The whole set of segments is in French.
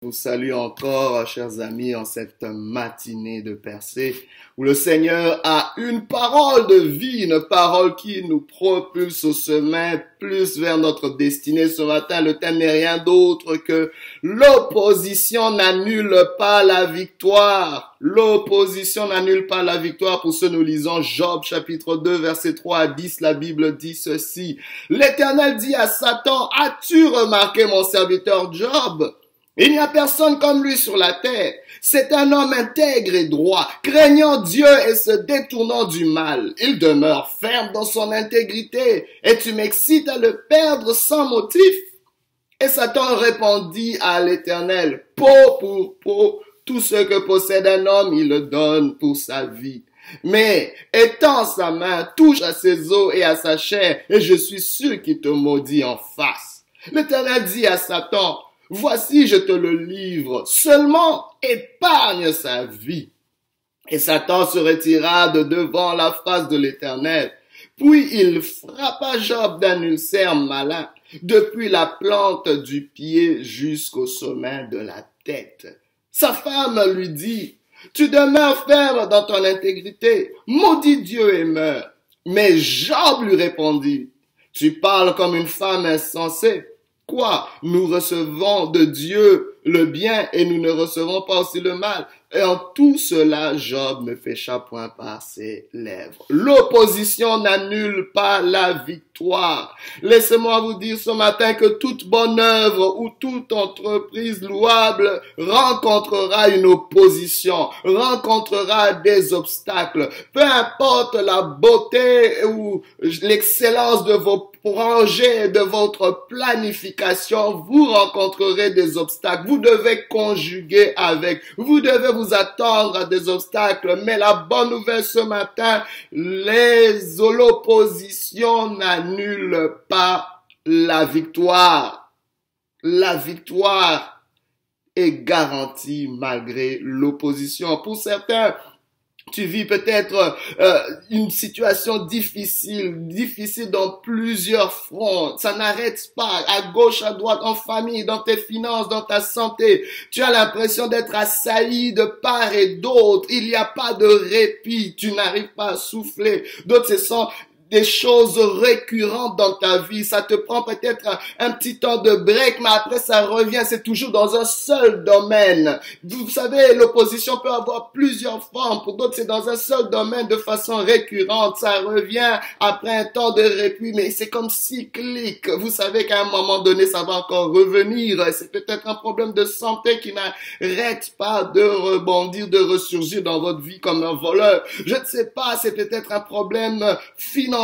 vous salue encore, chers amis, en cette matinée de percée, où le Seigneur a une parole de vie, une parole qui nous propulse au chemin plus vers notre destinée. Ce matin, le thème n'est rien d'autre que l'opposition n'annule pas la victoire. L'opposition n'annule pas la victoire. Pour ce, nous lisons Job chapitre 2, verset 3 à 10. La Bible dit ceci. L'Éternel dit à Satan, as-tu remarqué mon serviteur Job? Il n'y a personne comme lui sur la terre. C'est un homme intègre et droit, craignant Dieu et se détournant du mal. Il demeure ferme dans son intégrité, et tu m'excites à le perdre sans motif. Et Satan répondit à l'Éternel, peau pour peau, tout ce que possède un homme, il le donne pour sa vie. Mais étends sa main, touche à ses os et à sa chair, et je suis sûr qu'il te maudit en face. L'Éternel dit à Satan, Voici, je te le livre. Seulement, épargne sa vie. Et Satan se retira de devant la face de l'Éternel. Puis il frappa Job d'un ulcère malin, depuis la plante du pied jusqu'au sommet de la tête. Sa femme lui dit, Tu demeures ferme dans ton intégrité, maudit Dieu et meurs. Mais Job lui répondit, Tu parles comme une femme insensée. Quoi Nous recevons de Dieu le bien et nous ne recevons pas aussi le mal? Et en tout cela, Job ne fécha point par ses lèvres. L'opposition n'annule pas la victoire. Laissez-moi vous dire ce matin que toute bonne œuvre ou toute entreprise louable rencontrera une opposition, rencontrera des obstacles. Peu importe la beauté ou l'excellence de vos de votre planification, vous rencontrerez des obstacles. Vous devez conjuguer avec. Vous devez vous attendre à des obstacles. Mais la bonne nouvelle ce matin, les l'opposition n'annule pas la victoire. La victoire est garantie malgré l'opposition. Pour certains, tu vis peut-être euh, une situation difficile, difficile dans plusieurs fronts. Ça n'arrête pas, à gauche, à droite, en famille, dans tes finances, dans ta santé. Tu as l'impression d'être assailli de part et d'autre. Il n'y a pas de répit. Tu n'arrives pas à souffler. D'autres se sentent des choses récurrentes dans ta vie. Ça te prend peut-être un, petit temps de break, mais après ça revient. C'est toujours dans un seul domaine. Vous savez, l'opposition peut avoir plusieurs formes. Pour d'autres, c'est dans un seul domaine de façon récurrente. Ça revient après un temps de répit, mais c'est comme cyclique. Vous savez qu'à un moment donné, ça va encore revenir. C'est peut-être un problème de santé qui n'arrête pas de rebondir, de ressurgir dans votre vie comme un voleur. Je ne sais pas, c'est peut-être un problème financier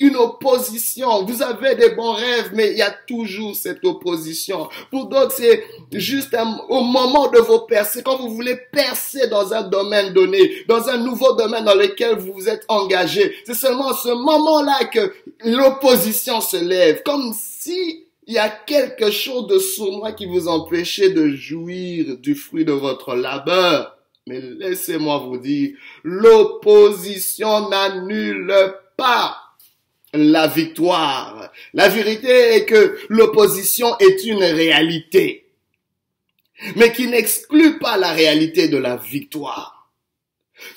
une opposition. Vous avez des bons rêves, mais il y a toujours cette opposition. Pour d'autres, c'est juste au moment de vos percées, quand vous voulez percer dans un domaine donné, dans un nouveau domaine dans lequel vous vous êtes engagé. C'est seulement ce moment-là que l'opposition se lève, comme si il y a quelque chose de sournois qui vous empêchait de jouir du fruit de votre labeur. Mais laissez-moi vous dire, l'opposition n'annule pas la victoire. La vérité est que l'opposition est une réalité, mais qui n'exclut pas la réalité de la victoire.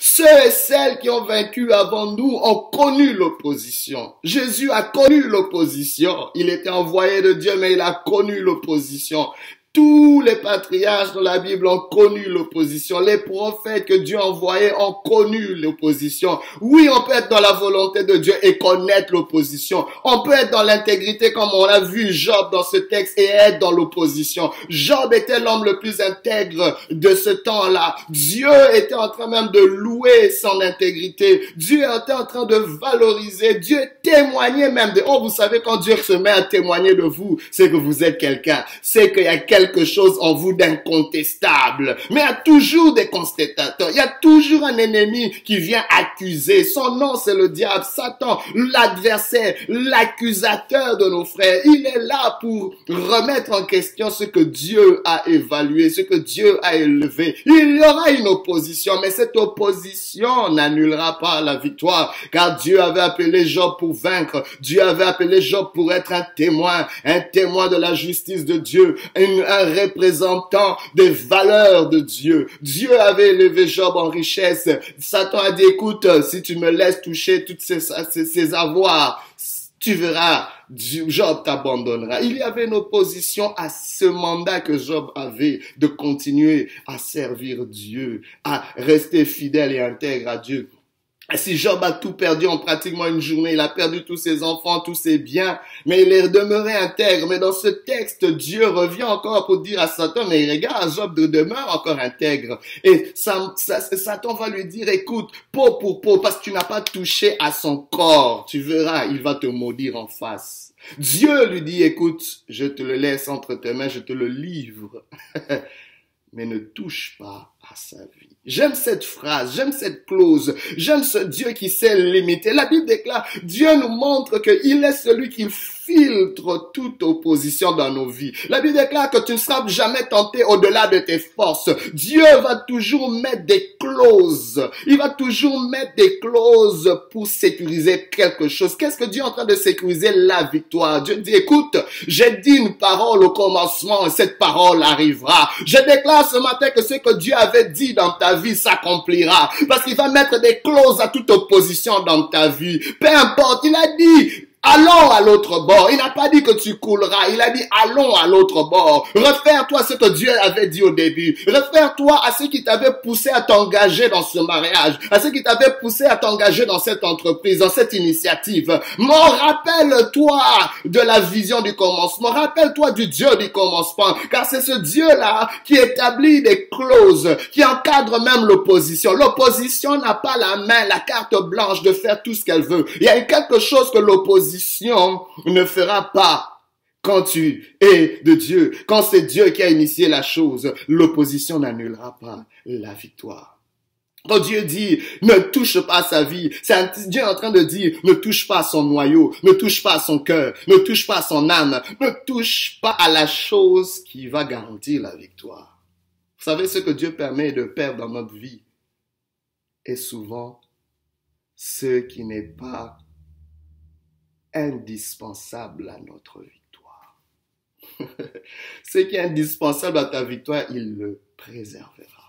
Ceux et celles qui ont vaincu avant nous ont connu l'opposition. Jésus a connu l'opposition. Il était envoyé de Dieu, mais il a connu l'opposition. Tous les patriarches de la Bible ont connu l'opposition. Les prophètes que Dieu a envoyés ont connu l'opposition. Oui, on peut être dans la volonté de Dieu et connaître l'opposition. On peut être dans l'intégrité comme on a vu Job dans ce texte et être dans l'opposition. Job était l'homme le plus intègre de ce temps-là. Dieu était en train même de louer son intégrité. Dieu était en train de valoriser. Dieu témoignait même de, oh, vous savez, quand Dieu se met à témoigner de vous, c'est que vous êtes quelqu'un. C'est qu'il y a quelque chose en vous d'incontestable. Mais il y a toujours des constatateurs. Il y a toujours un ennemi qui vient accuser. Son nom, c'est le diable, Satan, l'adversaire, l'accusateur de nos frères. Il est là pour remettre en question ce que Dieu a évalué, ce que Dieu a élevé. Il y aura une opposition, mais cette opposition n'annulera pas la victoire, car Dieu avait appelé Job pour vaincre. Dieu avait appelé Job pour être un témoin, un témoin de la justice de Dieu, un représentant des valeurs de Dieu. Dieu avait élevé Job en richesse. Satan a dit, écoute, si tu me laisses toucher toutes ces, ces, avoirs, tu verras, Job t'abandonnera. Il y avait une opposition à ce mandat que Job avait de continuer à servir Dieu, à rester fidèle et intègre à Dieu. Si Job a tout perdu en pratiquement une journée, il a perdu tous ses enfants, tous ses biens, mais il est demeuré intègre. Mais dans ce texte, Dieu revient encore pour dire à Satan, mais regarde, Job demeure encore intègre. Et Satan va lui dire, écoute, peau pour peau, parce que tu n'as pas touché à son corps, tu verras, il va te maudire en face. Dieu lui dit, écoute, je te le laisse entre tes mains, je te le livre, mais ne touche pas à sa vie. J'aime cette phrase, j'aime cette clause, j'aime ce Dieu qui sait limiter. La Bible déclare, Dieu nous montre qu'il est celui qui filtre toute opposition dans nos vies. La Bible déclare que tu ne seras jamais tenté au-delà de tes forces. Dieu va toujours mettre des Il va toujours mettre des clauses pour sécuriser quelque chose. Qu'est-ce que Dieu est en train de sécuriser? La victoire? Dieu dit, écoute, j'ai dit une parole au commencement et cette parole arrivera. Je déclare ce matin que ce que Dieu avait dit dans ta vie s'accomplira. Parce qu'il va mettre des clauses à toute opposition dans ta vie. Peu importe, il a dit, Allons à l'autre bord. Il n'a pas dit que tu couleras. Il a dit allons à l'autre bord. Refère-toi ce que Dieu avait dit au début. Refère-toi à ce qui t'avait poussé à t'engager dans ce mariage, à ce qui t'avait poussé à t'engager dans cette entreprise, dans cette initiative. Mais rappelle-toi de la vision du commencement. Rappelle-toi du Dieu du commencement. Car c'est ce Dieu-là qui établit des clauses, qui encadre même l'opposition. L'opposition n'a pas la main, la carte blanche de faire tout ce qu'elle veut. Il y a quelque chose que l'opposition ne fera pas quand tu es de Dieu. Quand c'est Dieu qui a initié la chose, l'opposition n'annulera pas la victoire. Quand Dieu dit ne touche pas sa vie, c'est Dieu en train de dire ne touche pas son noyau, ne touche pas son cœur, ne touche pas son âme, ne touche pas à la chose qui va garantir la victoire. Vous savez ce que Dieu permet de perdre dans notre vie? Est souvent ce qui n'est pas indispensable à notre victoire. Ce qui est indispensable à ta victoire, il le préservera.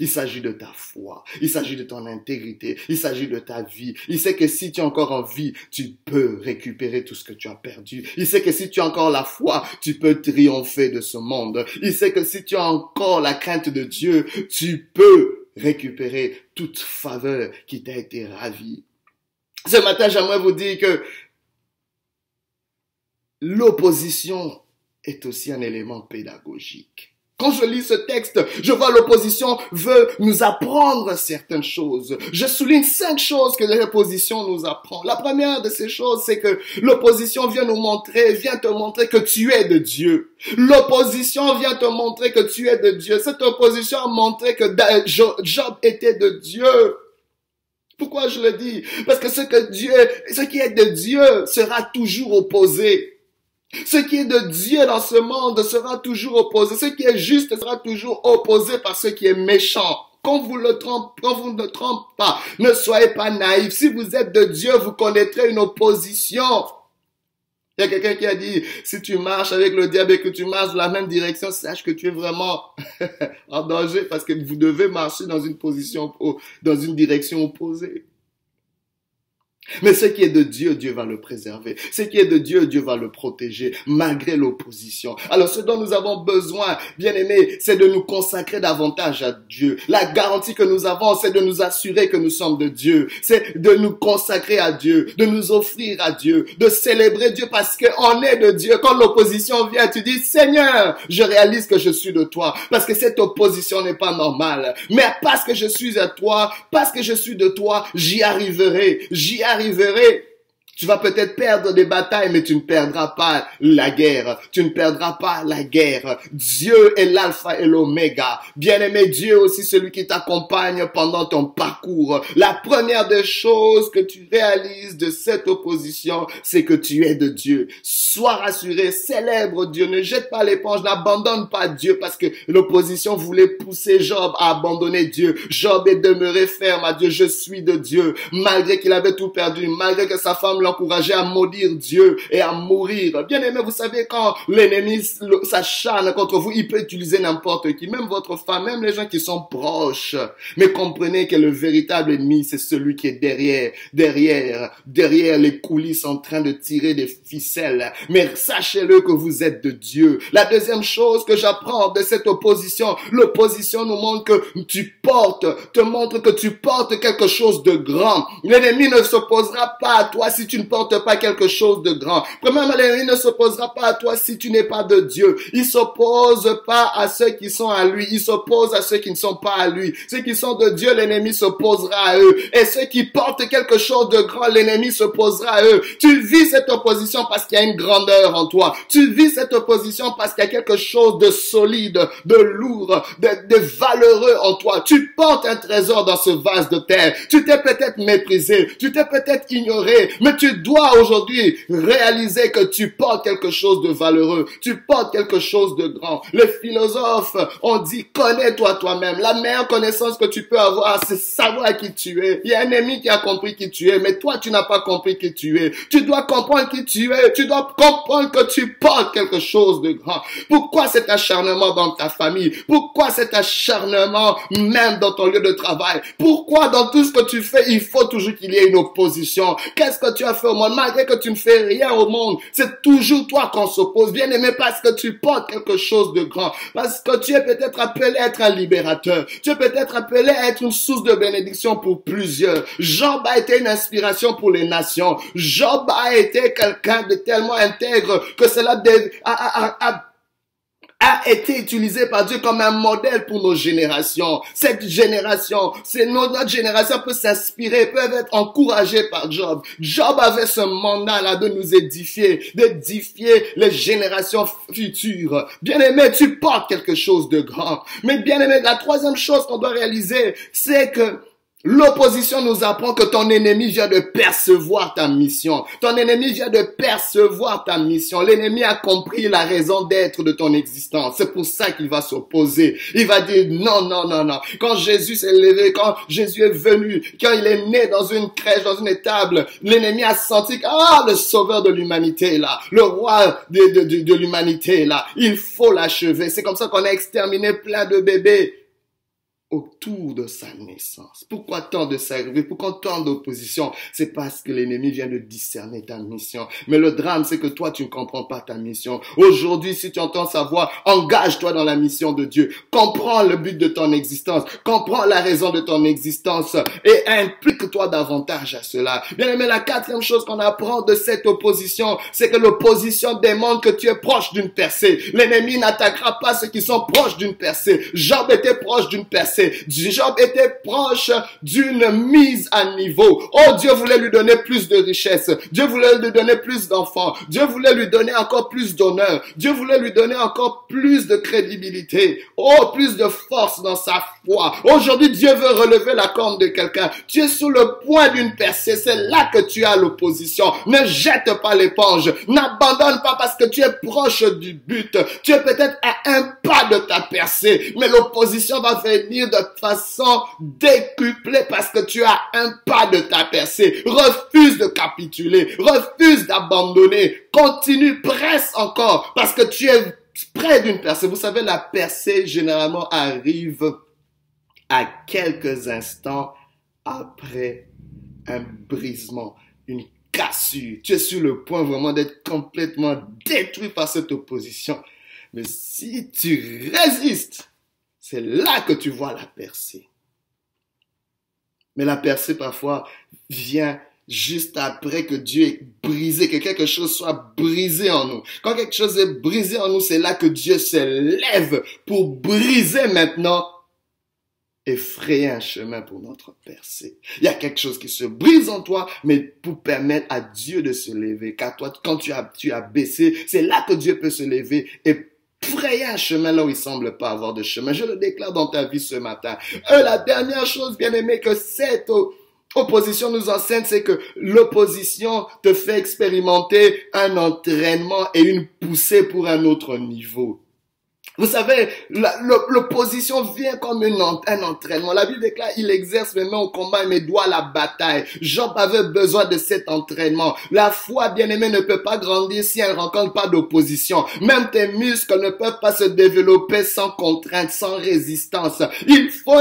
Il s'agit de ta foi, il s'agit de ton intégrité, il s'agit de ta vie. Il sait que si tu es encore en vie, tu peux récupérer tout ce que tu as perdu. Il sait que si tu as encore la foi, tu peux triompher de ce monde. Il sait que si tu as encore la crainte de Dieu, tu peux récupérer toute faveur qui t'a été ravie. Ce matin, j'aimerais vous dire que l'opposition est aussi un élément pédagogique. Quand je lis ce texte, je vois l'opposition veut nous apprendre certaines choses. Je souligne cinq choses que l'opposition nous apprend. La première de ces choses, c'est que l'opposition vient nous montrer, vient te montrer que tu es de Dieu. L'opposition vient te montrer que tu es de Dieu. Cette opposition a montré que Job était de Dieu. Pourquoi je le dis? Parce que ce que Dieu, ce qui est de Dieu sera toujours opposé. Ce qui est de Dieu dans ce monde sera toujours opposé. Ce qui est juste sera toujours opposé par ce qui est méchant. Quand vous, le trompe, quand vous ne trompez pas, ne soyez pas naïfs. Si vous êtes de Dieu, vous connaîtrez une opposition. Il y a quelqu'un qui a dit, si tu marches avec le diable et que tu marches dans la même direction, sache que tu es vraiment en danger parce que vous devez marcher dans une position, dans une direction opposée. Mais ce qui est de Dieu, Dieu va le préserver. Ce qui est de Dieu, Dieu va le protéger, malgré l'opposition. Alors ce dont nous avons besoin, bien aimé, c'est de nous consacrer davantage à Dieu. La garantie que nous avons, c'est de nous assurer que nous sommes de Dieu. C'est de nous consacrer à Dieu, de nous offrir à Dieu, de célébrer Dieu parce qu'on est de Dieu. Quand l'opposition vient, tu dis, Seigneur, je réalise que je suis de toi. Parce que cette opposition n'est pas normale. Mais parce que je suis à toi, parce que je suis de toi, j'y arriverai. J'y arriverai arriverai tu vas peut-être perdre des batailles, mais tu ne perdras pas la guerre. Tu ne perdras pas la guerre. Dieu est l'alpha et l'oméga. Bien-aimé Dieu aussi celui qui t'accompagne pendant ton parcours. La première des choses que tu réalises de cette opposition, c'est que tu es de Dieu. Sois rassuré, célèbre Dieu. Ne jette pas l'éponge, n'abandonne pas Dieu parce que l'opposition voulait pousser Job à abandonner Dieu. Job est demeuré ferme à Dieu. Je suis de Dieu. Malgré qu'il avait tout perdu, malgré que sa femme l'encourager à maudire Dieu et à mourir. Bien aimé, vous savez, quand l'ennemi s'acharne contre vous, il peut utiliser n'importe qui, même votre femme, même les gens qui sont proches. Mais comprenez que le véritable ennemi, c'est celui qui est derrière, derrière, derrière les coulisses en train de tirer des ficelles. Mais sachez-le que vous êtes de Dieu. La deuxième chose que j'apprends de cette opposition, l'opposition nous montre que tu portes, te montre que tu portes quelque chose de grand. L'ennemi ne s'opposera pas à toi si tu ne portes pas quelque chose de grand. Premièrement, l'ennemi ne s'opposera pas à toi si tu n'es pas de Dieu. Il s'oppose pas à ceux qui sont à lui. Il s'oppose à ceux qui ne sont pas à lui. Ceux qui sont de Dieu, l'ennemi s'opposera à eux. Et ceux qui portent quelque chose de grand, l'ennemi s'opposera à eux. Tu vis cette opposition parce qu'il y a une grandeur en toi. Tu vis cette opposition parce qu'il y a quelque chose de solide, de lourd, de, de valeureux en toi. Tu portes un trésor dans ce vase de terre. Tu t'es peut-être méprisé, tu t'es peut-être ignoré, mais tu dois aujourd'hui réaliser que tu portes quelque chose de valeureux. Tu portes quelque chose de grand. Les philosophes ont dit connais-toi toi-même. La meilleure connaissance que tu peux avoir, c'est savoir qui tu es. Il y a un ennemi qui a compris qui tu es, mais toi tu n'as pas compris qui tu es. Tu dois comprendre qui tu es. Tu dois comprendre que tu portes quelque chose de grand. Pourquoi cet acharnement dans ta famille? Pourquoi cet acharnement même dans ton lieu de travail? Pourquoi dans tout ce que tu fais, il faut toujours qu'il y ait une opposition? Qu'est-ce que tu as fait au monde? Malgré que tu ne fais rien au monde, c'est toujours toi qu'on s'oppose. Bien aimé parce que tu portes quelque chose de grand. Parce que tu es peut-être appelé à être un libérateur. Tu es peut-être appelé à être une source de bénédiction pour plusieurs. Job a été une inspiration pour les nations. Job a été quelqu'un de tellement intègre que cela a, a été utilisé par Dieu comme un modèle pour nos générations. Cette génération, c'est notre génération peut s'inspirer, peut être encouragée par Job. Job avait ce mandat-là de nous édifier, d'édifier les générations futures. Bien aimé, tu portes quelque chose de grand. Mais bien aimé, la troisième chose qu'on doit réaliser, c'est que L'opposition nous apprend que ton ennemi vient de percevoir ta mission. Ton ennemi vient de percevoir ta mission. L'ennemi a compris la raison d'être de ton existence. C'est pour ça qu'il va s'opposer. Il va dire non, non, non, non. Quand Jésus s'est levé, quand Jésus est venu, quand il est né dans une crèche, dans une étable, l'ennemi a senti que, ah, le sauveur de l'humanité là, le roi de, de, de l'humanité là, il faut l'achever. C'est comme ça qu'on a exterminé plein de bébés autour de sa naissance. Pourquoi tant de sacrifices Pourquoi tant d'opposition? C'est parce que l'ennemi vient de discerner ta mission. Mais le drame, c'est que toi, tu ne comprends pas ta mission. Aujourd'hui, si tu entends sa voix, engage-toi dans la mission de Dieu. Comprends le but de ton existence. Comprends la raison de ton existence. Et implique-toi davantage à cela. Bien aimé, la quatrième chose qu'on apprend de cette opposition, c'est que l'opposition démontre que tu es proche d'une percée. L'ennemi n'attaquera pas ceux qui sont proches d'une percée. Job était proche d'une percée. Job était proche d'une mise à niveau. Oh, Dieu voulait lui donner plus de richesse. Dieu voulait lui donner plus d'enfants. Dieu voulait lui donner encore plus d'honneur. Dieu voulait lui donner encore plus de crédibilité. Oh, plus de force dans sa foi. Aujourd'hui, Dieu veut relever la corne de quelqu'un. Tu es sur le point d'une percée. C'est là que tu as l'opposition. Ne jette pas l'éponge. N'abandonne pas parce que tu es proche du but. Tu es peut-être à un pas de ta percée. Mais l'opposition va venir de façon décuplée parce que tu as un pas de ta percée. Refuse de capituler, refuse d'abandonner, continue, presse encore parce que tu es près d'une percée. Vous savez, la percée généralement arrive à quelques instants après un brisement, une cassure. Tu es sur le point vraiment d'être complètement détruit par cette opposition. Mais si tu résistes, c'est là que tu vois la percée. Mais la percée parfois vient juste après que Dieu ait brisé, que quelque chose soit brisé en nous. Quand quelque chose est brisé en nous, c'est là que Dieu se lève pour briser maintenant et frayer un chemin pour notre percée. Il y a quelque chose qui se brise en toi, mais pour permettre à Dieu de se lever. Car toi, quand tu as, tu as baissé, c'est là que Dieu peut se lever et un chemin là où il semble pas avoir de chemin? Je le déclare dans ta vie ce matin. Euh, la dernière chose, bien aimé, que cette opposition nous enseigne, c'est que l'opposition te fait expérimenter un entraînement et une poussée pour un autre niveau. Vous savez, l'opposition vient comme un entraînement. La Bible déclare, il exerce mes mains au combat et mes doigts à la bataille. Job avait besoin de cet entraînement. La foi, bien aimée, ne peut pas grandir si elle ne rencontre pas d'opposition. Même tes muscles ne peuvent pas se développer sans contrainte, sans résistance. Il faut,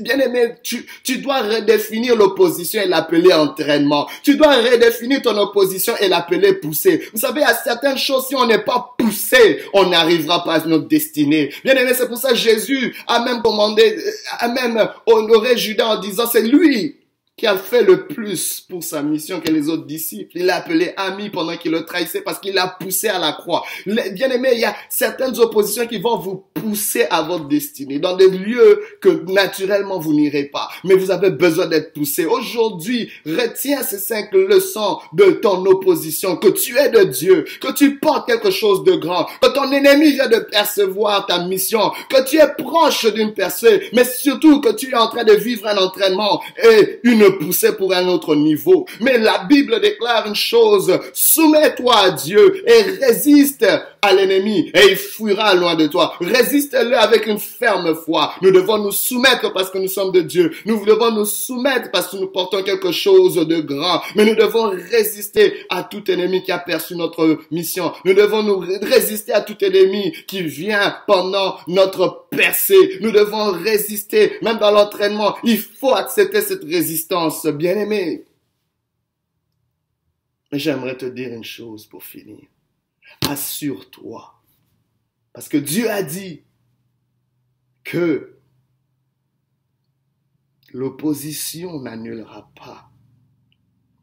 bien aimé, tu, tu dois redéfinir l'opposition et l'appeler entraînement. Tu dois redéfinir ton opposition et l'appeler pousser. Vous savez, à certaines choses, si on n'est pas poussé, on n'arrivera pas à notre destinée. Bien aimé, c'est pour ça que Jésus a même commandé, a même honoré Judas en disant c'est lui qui a fait le plus pour sa mission que les autres disciples. Il l'a appelé ami pendant qu'il le trahissait parce qu'il l'a poussé à la croix. Bien aimé, il y a certaines oppositions qui vont vous pousser à votre destinée dans des lieux que naturellement vous n'irez pas. Mais vous avez besoin d'être poussé. Aujourd'hui, retiens ces cinq leçons de ton opposition, que tu es de Dieu, que tu portes quelque chose de grand, que ton ennemi vient de percevoir ta mission, que tu es proche d'une personne, mais surtout que tu es en train de vivre un entraînement et une pousser pour un autre niveau. Mais la Bible déclare une chose, soumets-toi à Dieu et résiste à l'ennemi et il fuira loin de toi. Résiste-le avec une ferme foi. Nous devons nous soumettre parce que nous sommes de Dieu. Nous devons nous soumettre parce que nous portons quelque chose de grand. Mais nous devons résister à tout ennemi qui a perçu notre mission. Nous devons nous résister à tout ennemi qui vient pendant notre percée. Nous devons résister. Même dans l'entraînement, il faut accepter cette résistance bien-aimé. J'aimerais te dire une chose pour finir. Assure-toi. Parce que Dieu a dit que l'opposition n'annulera pas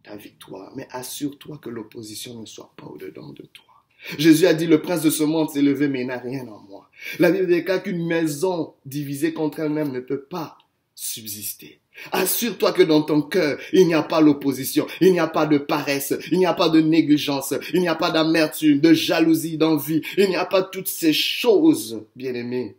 ta victoire, mais assure-toi que l'opposition ne soit pas au-dedans de toi. Jésus a dit, le prince de ce monde s'est levé, mais il n'a rien en moi. La Bible déclare qu'une maison divisée contre elle-même ne peut pas subsister. Assure-toi que dans ton cœur, il n'y a pas l'opposition, il n'y a pas de paresse, il n'y a pas de négligence, il n'y a pas d'amertume, de jalousie, d'envie, il n'y a pas toutes ces choses, bien-aimés,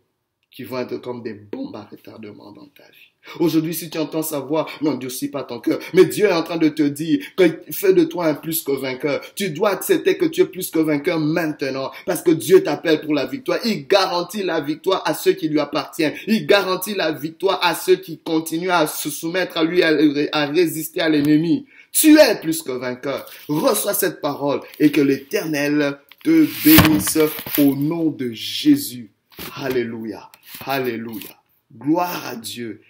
qui vont être comme des bombes à retardement dans ta vie. Aujourd'hui, si tu entends sa voix, n'endurcis pas ton cœur. Mais Dieu est en train de te dire qu'il fait de toi un plus que vainqueur. Tu dois accepter que tu es plus que vainqueur maintenant. Parce que Dieu t'appelle pour la victoire. Il garantit la victoire à ceux qui lui appartiennent. Il garantit la victoire à ceux qui continuent à se soumettre à lui, à, résister à l'ennemi. Tu es plus que vainqueur. Reçois cette parole et que l'éternel te bénisse au nom de Jésus. Alléluia. Alléluia. Gloire à Dieu